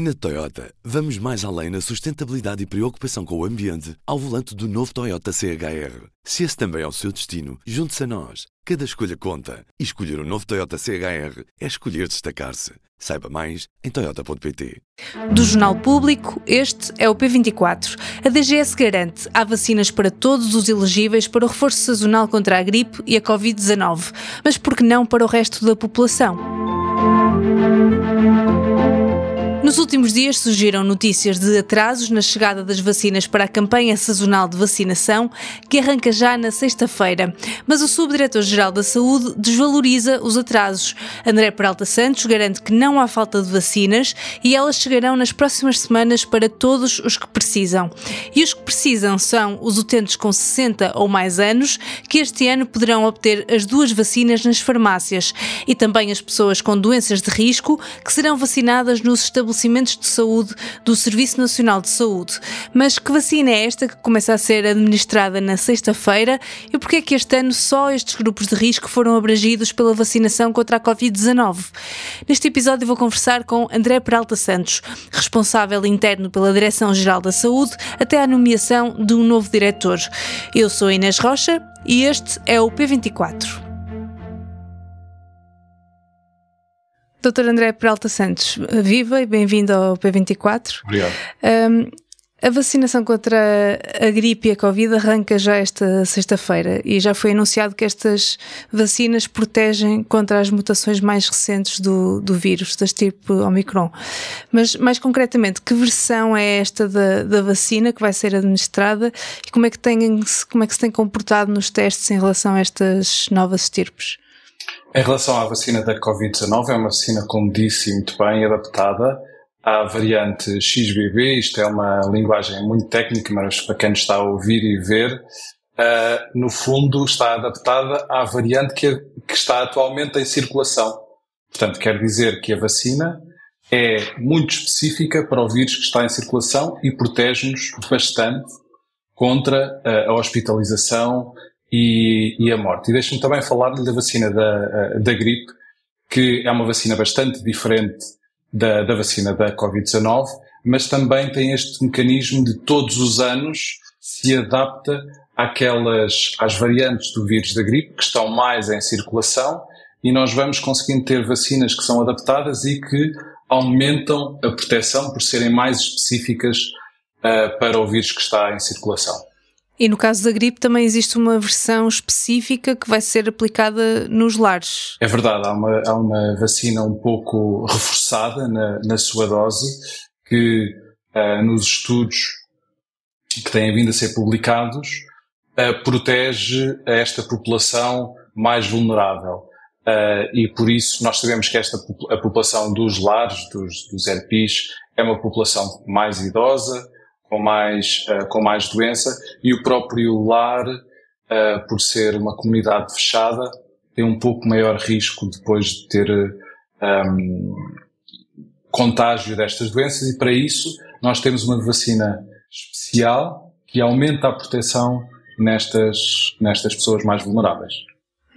Na Toyota, vamos mais além na sustentabilidade e preocupação com o ambiente ao volante do novo Toyota CHR. Se esse também é o seu destino, junte-se a nós. Cada escolha conta. E escolher o um novo Toyota CHR é escolher destacar-se. Saiba mais em Toyota.pt. Do Jornal Público, este é o P24. A DGS garante há vacinas para todos os elegíveis para o reforço sazonal contra a gripe e a Covid-19. Mas por que não para o resto da população? Nos últimos dias surgiram notícias de atrasos na chegada das vacinas para a campanha sazonal de vacinação, que arranca já na sexta-feira. Mas o Subdiretor-Geral da Saúde desvaloriza os atrasos. André Peralta Santos garante que não há falta de vacinas e elas chegarão nas próximas semanas para todos os que precisam. E os que precisam são os utentes com 60 ou mais anos, que este ano poderão obter as duas vacinas nas farmácias, e também as pessoas com doenças de risco, que serão vacinadas nos estabelecimentos estabelecimentos de saúde do Serviço Nacional de Saúde. Mas que vacina é esta que começa a ser administrada na sexta-feira e porquê é que este ano só estes grupos de risco foram abrangidos pela vacinação contra a Covid-19? Neste episódio vou conversar com André Peralta Santos, responsável interno pela Direção-Geral da Saúde, até à nomeação de um novo diretor. Eu sou Inês Rocha e este é o P24. Doutor André Peralta Santos, viva e bem-vindo ao P24. Obrigado. Um, a vacinação contra a gripe e a Covid arranca já esta sexta-feira e já foi anunciado que estas vacinas protegem contra as mutações mais recentes do, do vírus, das tipo Omicron. Mas, mais concretamente, que versão é esta da, da vacina que vai ser administrada e como é, que tem, como é que se tem comportado nos testes em relação a estas novas estirpes? Em relação à vacina da Covid-19, é uma vacina, como disse muito bem, adaptada à variante XBB. Isto é uma linguagem muito técnica, mas para quem está a ouvir e ver, uh, no fundo está adaptada à variante que, que está atualmente em circulação. Portanto, quer dizer que a vacina é muito específica para o vírus que está em circulação e protege-nos bastante contra uh, a hospitalização e, e a morte. E deixe-me também falar-lhe da vacina da, da gripe, que é uma vacina bastante diferente da, da vacina da Covid-19, mas também tem este mecanismo de todos os anos se adapta àquelas, às variantes do vírus da gripe que estão mais em circulação e nós vamos conseguindo ter vacinas que são adaptadas e que aumentam a proteção por serem mais específicas uh, para o vírus que está em circulação. E no caso da gripe também existe uma versão específica que vai ser aplicada nos lares. É verdade, há uma, há uma vacina um pouco reforçada na, na sua dose que uh, nos estudos que têm vindo a ser publicados uh, protege esta população mais vulnerável. Uh, e por isso nós sabemos que esta a população dos lares, dos, dos é uma população mais idosa, com mais, uh, com mais doença e o próprio lar, uh, por ser uma comunidade fechada, tem um pouco maior risco depois de ter um, ehm, contágio destas doenças e para isso nós temos uma vacina especial que aumenta a proteção nestas, nestas pessoas mais vulneráveis.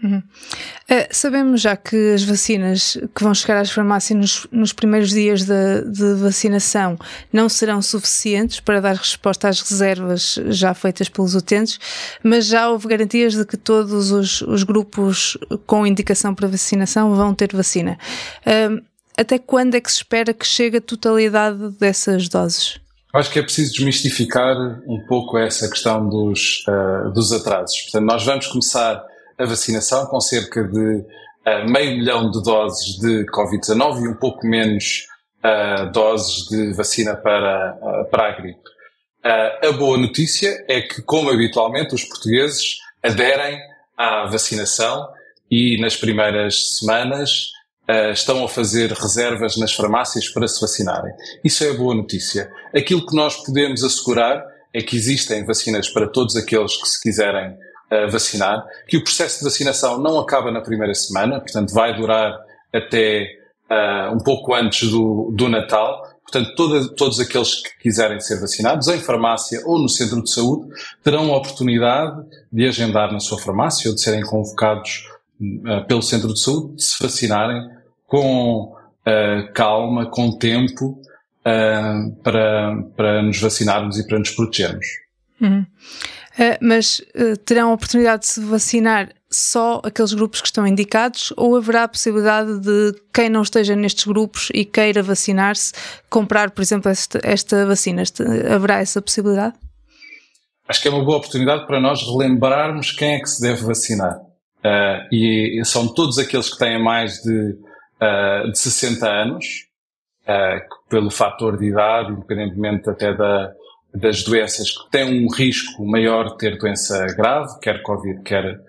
Uhum. Uh, sabemos já que as vacinas que vão chegar às farmácias nos, nos primeiros dias de, de, vacinação não serão suficientes para dar resposta às reservas já feitas pelos utentes, mas já houve garantias de que todos os, os grupos com indicação para vacinação vão ter vacina. Uh, até quando é que se espera que chegue a totalidade dessas doses? Acho que é preciso desmistificar um pouco essa questão dos, uh, dos atrasos. Portanto, nós vamos começar a vacinação, com cerca de uh, meio milhão de doses de Covid-19 e um pouco menos uh, doses de vacina para, uh, para a gripe. a boa notícia é que, como habitualmente, os portugueses aderem à vacinação e nas primeiras semanas estão a fazer reservas nas farmácias para se vacinarem. Isso é a boa notícia. Aquilo que nós podemos assegurar é que existem vacinas para todos aqueles que se quiserem que o processo de vacinação não acaba na primeira semana, portanto vai durar até uh, um pouco antes do, do Natal. Portanto, todos aqueles que quiserem ser vacinados em farmácia ou no centro de saúde terão a oportunidade de agendar na sua farmácia ou de serem convocados uh, pelo centro de saúde, de se vacinarem com uh, calma, com tempo, para, para nos vacinarmos e para nos protegermos. Uhum. Uh, mas uh, terão a oportunidade de se vacinar só aqueles grupos que estão indicados ou haverá a possibilidade de quem não esteja nestes grupos e queira vacinar-se comprar, por exemplo, esta, esta vacina? haverá essa possibilidade? Acho que é uma boa oportunidade para nós relembrarmos quem é que se deve vacinar. Uh, e são todos aqueles que têm mais de, de 60 anos, pelo fator de idade, independentemente até da, das doenças, que têm um risco maior de ter doença grave, quer Covid, quer,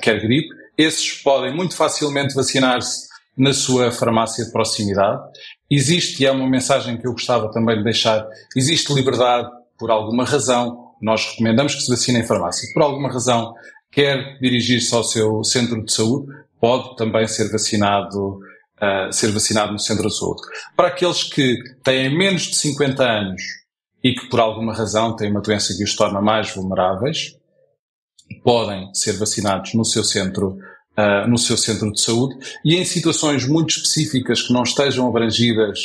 quer gripe. Esses podem muito facilmente vacinar-se na sua farmácia de proximidade. Existe, e é uma mensagem que eu gostava também de deixar, existe liberdade por alguma razão. Nós recomendamos que se vacine em farmácia. Por alguma razão, quer dirigir-se ao seu centro de saúde, pode também ser vacinado, uh, ser vacinado no centro de saúde. Para aqueles que têm menos de 50 anos e que por alguma razão têm uma doença que os torna mais vulneráveis, podem ser vacinados no seu centro Uh, no seu centro de saúde e em situações muito específicas que não estejam abrangidas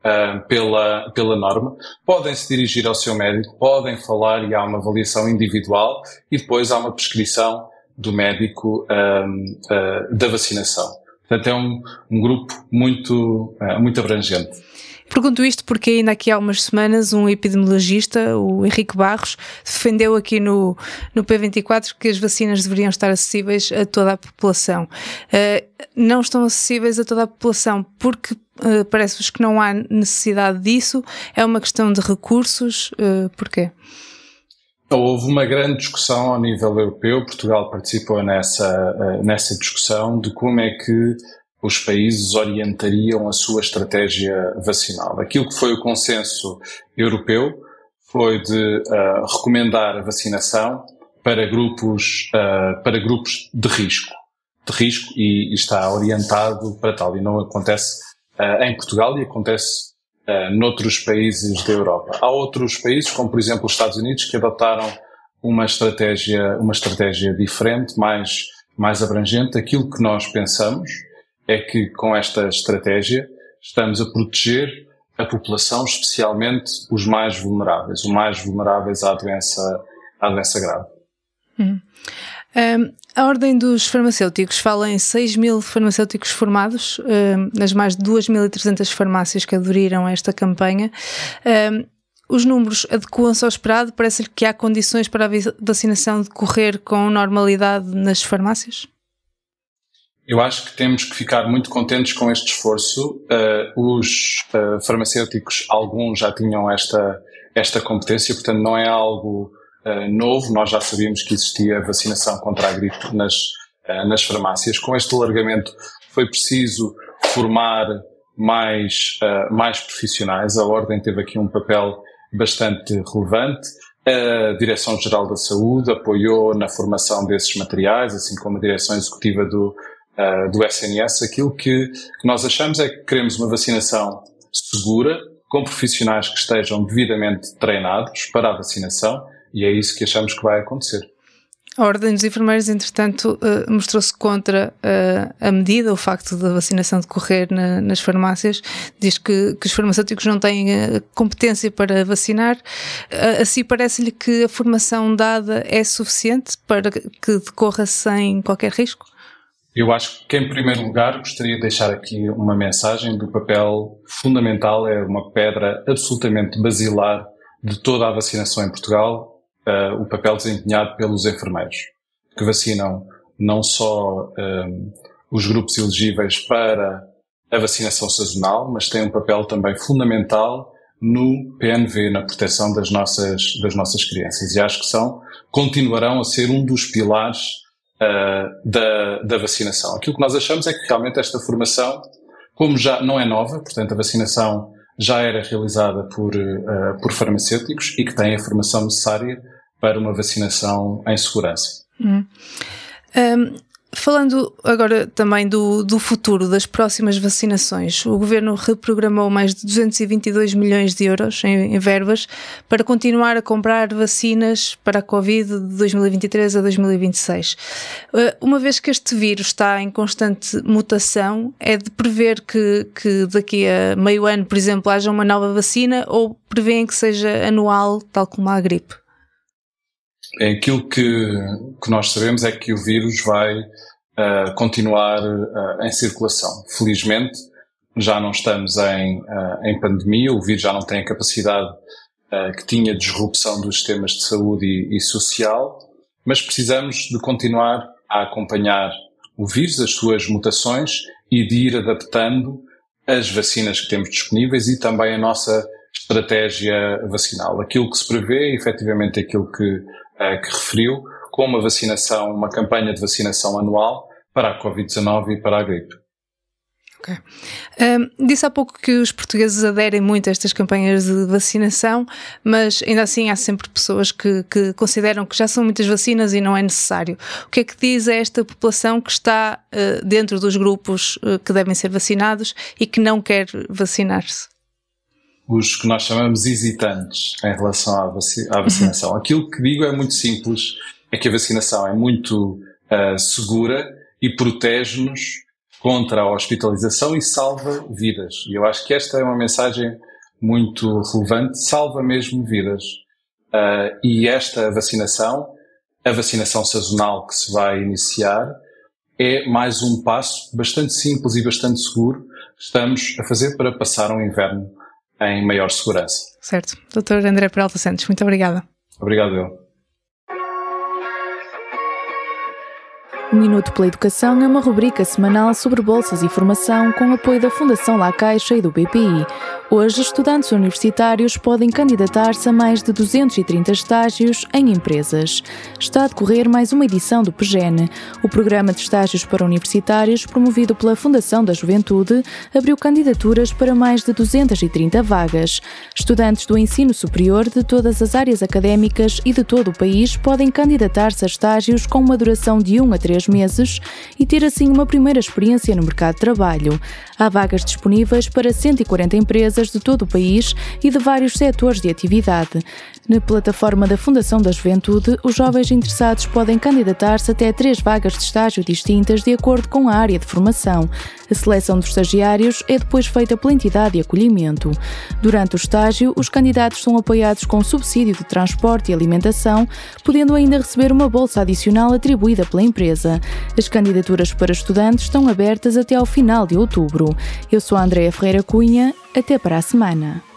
uh, pela, pela norma, podem se dirigir ao seu médico, podem falar e há uma avaliação individual e depois há uma prescrição do médico uh, da vacinação. Portanto, é um, um grupo muito, muito abrangente. Pergunto isto porque ainda aqui há umas semanas um epidemiologista, o Henrique Barros, defendeu aqui no, no P24 que as vacinas deveriam estar acessíveis a toda a população. Uh, não estão acessíveis a toda a população porque uh, parece-vos que não há necessidade disso, é uma questão de recursos, uh, porquê? Houve uma grande discussão ao nível europeu, Portugal participou nessa, nessa discussão de como é que os países orientariam a sua estratégia vacinal. Aquilo que foi o consenso europeu foi de uh, recomendar a vacinação para grupos, uh, para grupos de risco, de risco e, e, está orientado para tal. E não acontece uh, em Portugal e acontece noutros países da Europa. Há outros países, como por exemplo os Estados Unidos, que adotaram uma estratégia, uma estratégia diferente, mais, mais abrangente. Aquilo que nós pensamos é que com esta estratégia estamos a proteger a população, especialmente os mais vulneráveis, os mais vulneráveis à doença, à doença grave. Hum. Um, a Ordem dos Farmacêuticos fala em 6 mil farmacêuticos formados um, nas mais de 2.300 farmácias que aderiram a esta campanha. Um, os números adequam-se ao esperado? Parece-lhe que há condições para a vacinação decorrer com normalidade nas farmácias? Eu acho que temos que ficar muito contentes com este esforço. Uh, os uh, farmacêuticos, alguns já tinham esta, esta competência, portanto não é algo uh, novo. Nós já sabíamos que existia vacinação contra a gripe nas, nas farmácias. Com este alargamento foi preciso formar mais, mais profissionais. A Ordem teve aqui um papel bastante relevante. A Direção-Geral da Saúde apoiou na formação desses materiais, assim como a Direção Executiva do, uh, do SNS, aquilo que, que nós achamos é que queremos uma vacinação segura, com profissionais que estejam devidamente treinados para a vacinação e é isso que achamos que vai acontecer. A Ordem dos Enfermeiros, entretanto, uh, mostrou-se contra uh, a medida, o facto da vacinação decorrer na, nas farmácias. Diz que, que, os farmacêuticos não têm competência para vacinar. assim, parece-lhe que a formação dada é suficiente para que decorra sem qualquer risco? Eu acho que, em primeiro lugar, gostaria de deixar aqui uma mensagem do papel fundamental, é uma pedra absolutamente basilar de toda a vacinação em Portugal, uh, o papel desempenhado pelos enfermeiros, que vacinam não só um, eh, os grupos elegíveis para a vacinação sazonal, mas têm um papel também fundamental no PNV, na proteção das nossas, das nossas crianças. E acho que são, continuarão a ser um dos pilares uh, da, da vacinação. Aquilo que nós achamos é que realmente esta formação, como já não é nova, portanto a vacinação já era realizada por, uh, por farmacêuticos e que têm a formação necessária para uma vacinação em segurança. Hum. Um, Falando agora também do, do futuro das próximas vacinações, o Governo reprogramou mais de 222 milhões de euros em, em, verbas para continuar a comprar vacinas para a Covid de 2023 a 2026. Eh, uma vez que este vírus está em constante mutação, é de prever que, que daqui a meio ano, por exemplo, haja uma nova vacina ou prevêem que seja anual, tal como a gripe? É aquilo que, que nós sabemos é que o vírus vai uh, continuar uh, em circulação. Felizmente, já não estamos em, uh, em pandemia, o vírus já não tem a capacidade que tinha de disrupção dos sistemas de saúde e, e social, mas precisamos de continuar a acompanhar o vírus, as suas mutações e de ir adaptando as vacinas que temos disponíveis e também a nossa estratégia vacinal. Aquilo que se prevê, efetivamente, aquilo que uh, que referiu, com uma vacinação, uma campanha de vacinação anual para a Covid-19 e para a gripe. Ok. Um, disse há pouco que os portugueses aderem muito a estas campanhas de vacinação, mas ainda assim há sempre pessoas que, que, consideram que já são muitas vacinas e não é necessário. O que é que diz a esta população que está uh, dentro dos grupos uh, que devem ser vacinados e que não quer vacinar-se? Os que nós chamamos hesitantes em relação à, vaci à vacinação. Uhum. Aquilo que digo é muito simples, é que a vacinação é muito uh, segura e protege-nos contra a hospitalização e salva vidas. E eu acho que esta é uma mensagem muito relevante, salva mesmo vidas. Uh, e esta vacinação, a vacinação sazonal que se vai iniciar, é mais um passo bastante simples e bastante seguro que estamos a fazer para passar um inverno em maior segurança. Certo. Doutor André Peralta Santos, muito obrigada. Obrigado, eu. O Minuto pela Educação é uma rubrica semanal sobre bolsas e formação com apoio da Fundação La Caixa e do BPI. Hoje, estudantes universitários podem candidatar-se a mais de 230 estágios em empresas. Está a decorrer mais uma edição do PGN. O Programa de Estágios para Universitários, promovido pela Fundação da Juventude, abriu candidaturas para mais de 230 vagas. Estudantes do ensino superior de todas as áreas académicas e de todo o país podem candidatar-se a estágios com uma duração de 1 a 3 meses e ter assim uma primeira experiência no mercado de trabalho. Há vagas disponíveis para 140 empresas de todo o país e de vários setores de atividade. Na plataforma da Fundação da Juventude, os jovens interessados podem candidatar-se até três vagas de estágio distintas de acordo com a área de formação. A seleção dos estagiários é depois feita pela entidade de acolhimento. Durante o estágio, os candidatos são apoiados com subsídio de transporte e alimentação, podendo ainda receber uma bolsa adicional atribuída pela empresa. As candidaturas para estudantes estão abertas até ao final de outubro. Eu sou a Andréa Ferreira Cunha. Até para a semana.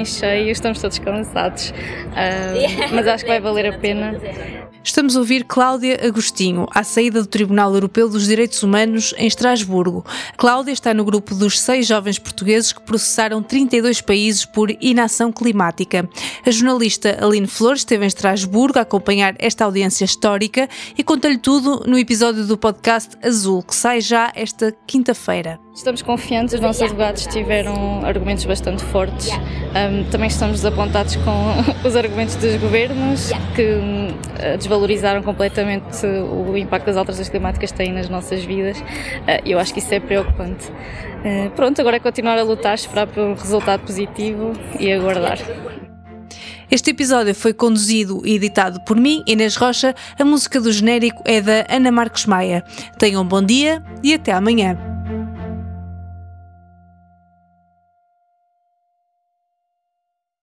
Dia em cheio, estamos todos cansados, uh, mas acho que vai valer a pena. Estamos a ouvir Cláudia Agostinho, à saída do Tribunal Europeu dos Direitos Humanos em Estrasburgo. Cláudia está no grupo dos seis jovens portugueses que processaram 32 países por inação climática. A jornalista Aline Flores esteve em Estrasburgo a acompanhar esta audiência histórica e conta-lhe tudo no episódio do podcast Azul, que sai já esta quinta-feira. Estamos confiantes, os nossos advogados tiveram argumentos bastante fortes. Um, também estamos desapontados com os argumentos dos governos que um, desvalorizaram completamente o impacto das alterações climáticas têm nas nossas vidas. Uh, eu acho que isso é preocupante. Uh, pronto, agora é continuar a lutar, esperar por um resultado positivo e aguardar. Este episódio foi conduzido e editado por mim, Inês Rocha. A música do genérico é da Ana Marcos Maia. Tenham um bom dia e até amanhã.